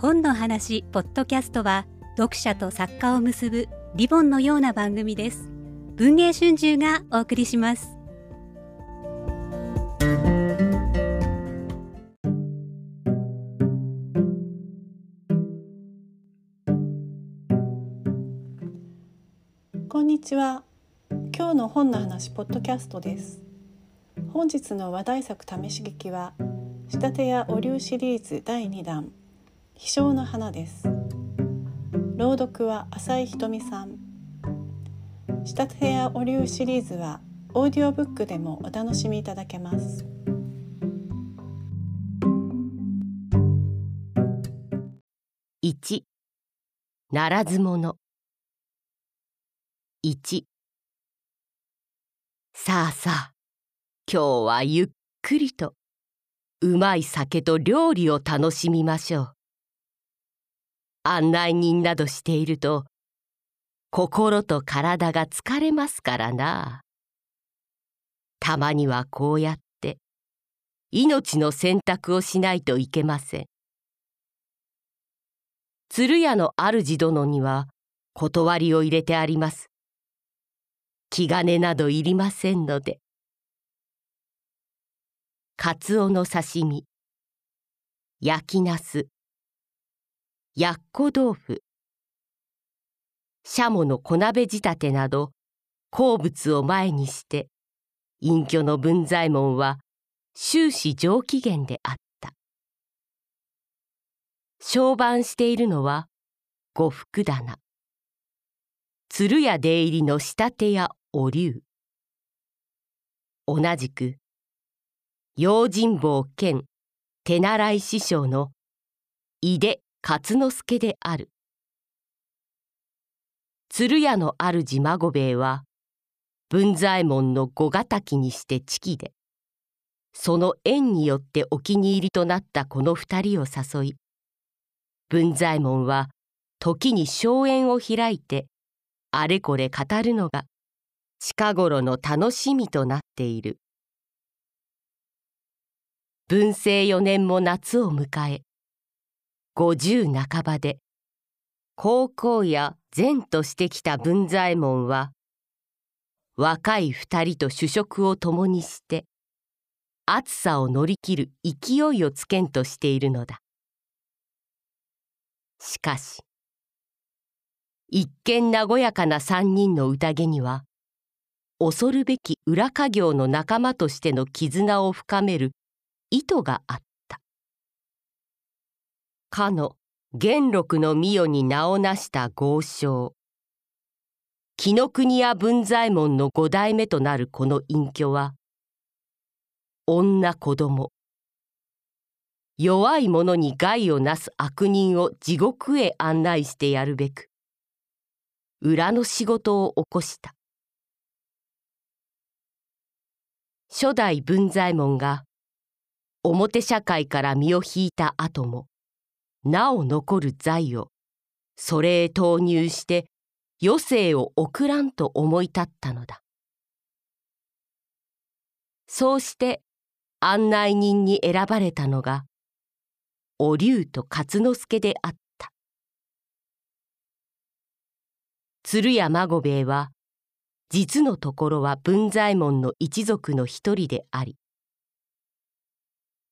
本の話ポッドキャストは読者と作家を結ぶリボンのような番組です。文藝春秋がお送りします。こんにちは。今日の本の話ポッドキャストです。本日の話題作試し劇は仕立て屋お流シリーズ第2弾。飛翔の花です。朗読は浅井ひとみさん。仕立て屋お流シリーズはオーディオブックでもお楽しみいただけます。1ならず者。1さあさあ今日はゆっくりとうまい酒と料理を楽しみましょう。案内人などしていると心と体が疲れますからな。たまにはこうやって命の選択をしないといけません。鶴屋の主殿には断りを入れてあります。気兼ねなどいりませんので。かつおの刺身焼きなすやっこ豆腐。しゃもの小鍋仕立てなど好物を前にして隠居の文左衛門は終始上機嫌であった。商売しているのは呉服棚。鶴屋出入りの仕立て屋お龍。同じく用心棒兼手習い師匠の井出勝之助である。鶴屋の主孫兵衛は文左衛門の五ヶ滝にして知己でその縁によってお気に入りとなったこの二人を誘い文左衛門は時に荘園を開いてあれこれ語るのが近頃の楽しみとなっている。文政四年も夏を迎え五十半ばで高校や善としてきた文左衛門は若い二人と主食を共にして暑さを乗り切る勢いをつけんとしているのだ。しかし一見和やかな三人の宴には恐るべき裏家業の仲間としての絆を深める意図があった。かの元禄の御代に名を成した豪商。紀ノ国屋文左衛門の五代目となるこの隠居は女子供。弱い者に害をなす悪人を地獄へ案内してやるべく裏の仕事を起こした。初代文左衛門が表社会から身を引いた後もなお残る財をそれへ投入して余生を送らんと思い立ったのだ。そうして案内人に選ばれたのがお龍と勝之助であった。鶴屋孫兵衛は実のところは文左衛門の一族の一人であり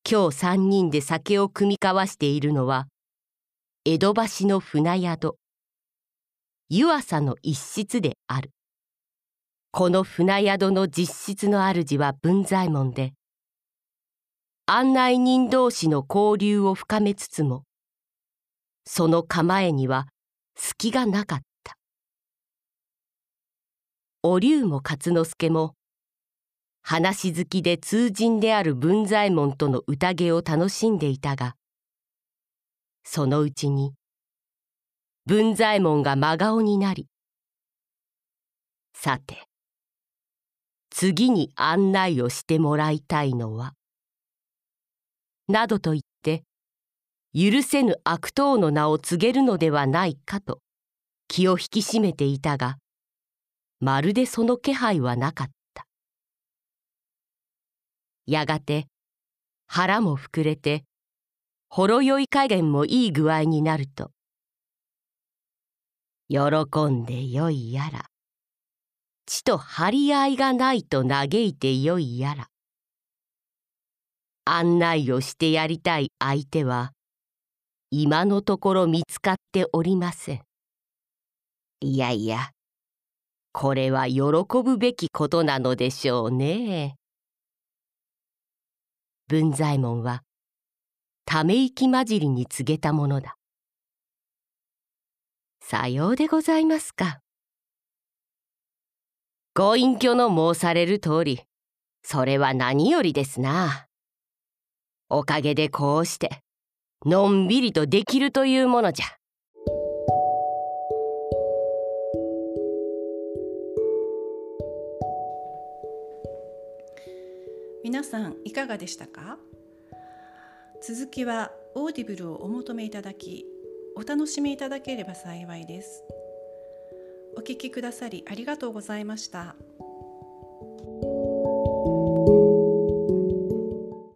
今日三人で酒を酌み交わしているのは江戸橋の船宿。湯浅の一室である。この船宿の実質の主は文左衛門で案内人同士の交流を深めつつもその構えには隙がなかった。お龍も勝之助も話好きで通人である文左衛門との宴を楽しんでいたがそのうちに文左衛門が真顔になりさて次に案内をしてもらいたいのはなどと言って許せぬ悪党の名を告げるのではないかと気を引き締めていたがまるでその気配はなかった。やがて腹も膨れてほろ酔い加減もいい具合になると、喜んでよいやら、ちと張り合いがないと嘆いてよいやら、案内をしてやりたい相手は、今のところ見つかっておりません。いやいや、これは喜ぶべきことなのでしょうね。文左衛門はため息混じりに告げたものだ。さようでございますか。ご隠居の申される通り、それは何よりですな。おかげでこうして、のんびりとできるというものじゃ。皆さんいかがでしたか？続きはオーディブルをお求めいただきお楽しみいただければ幸いですお聞きくださりありがとうございました。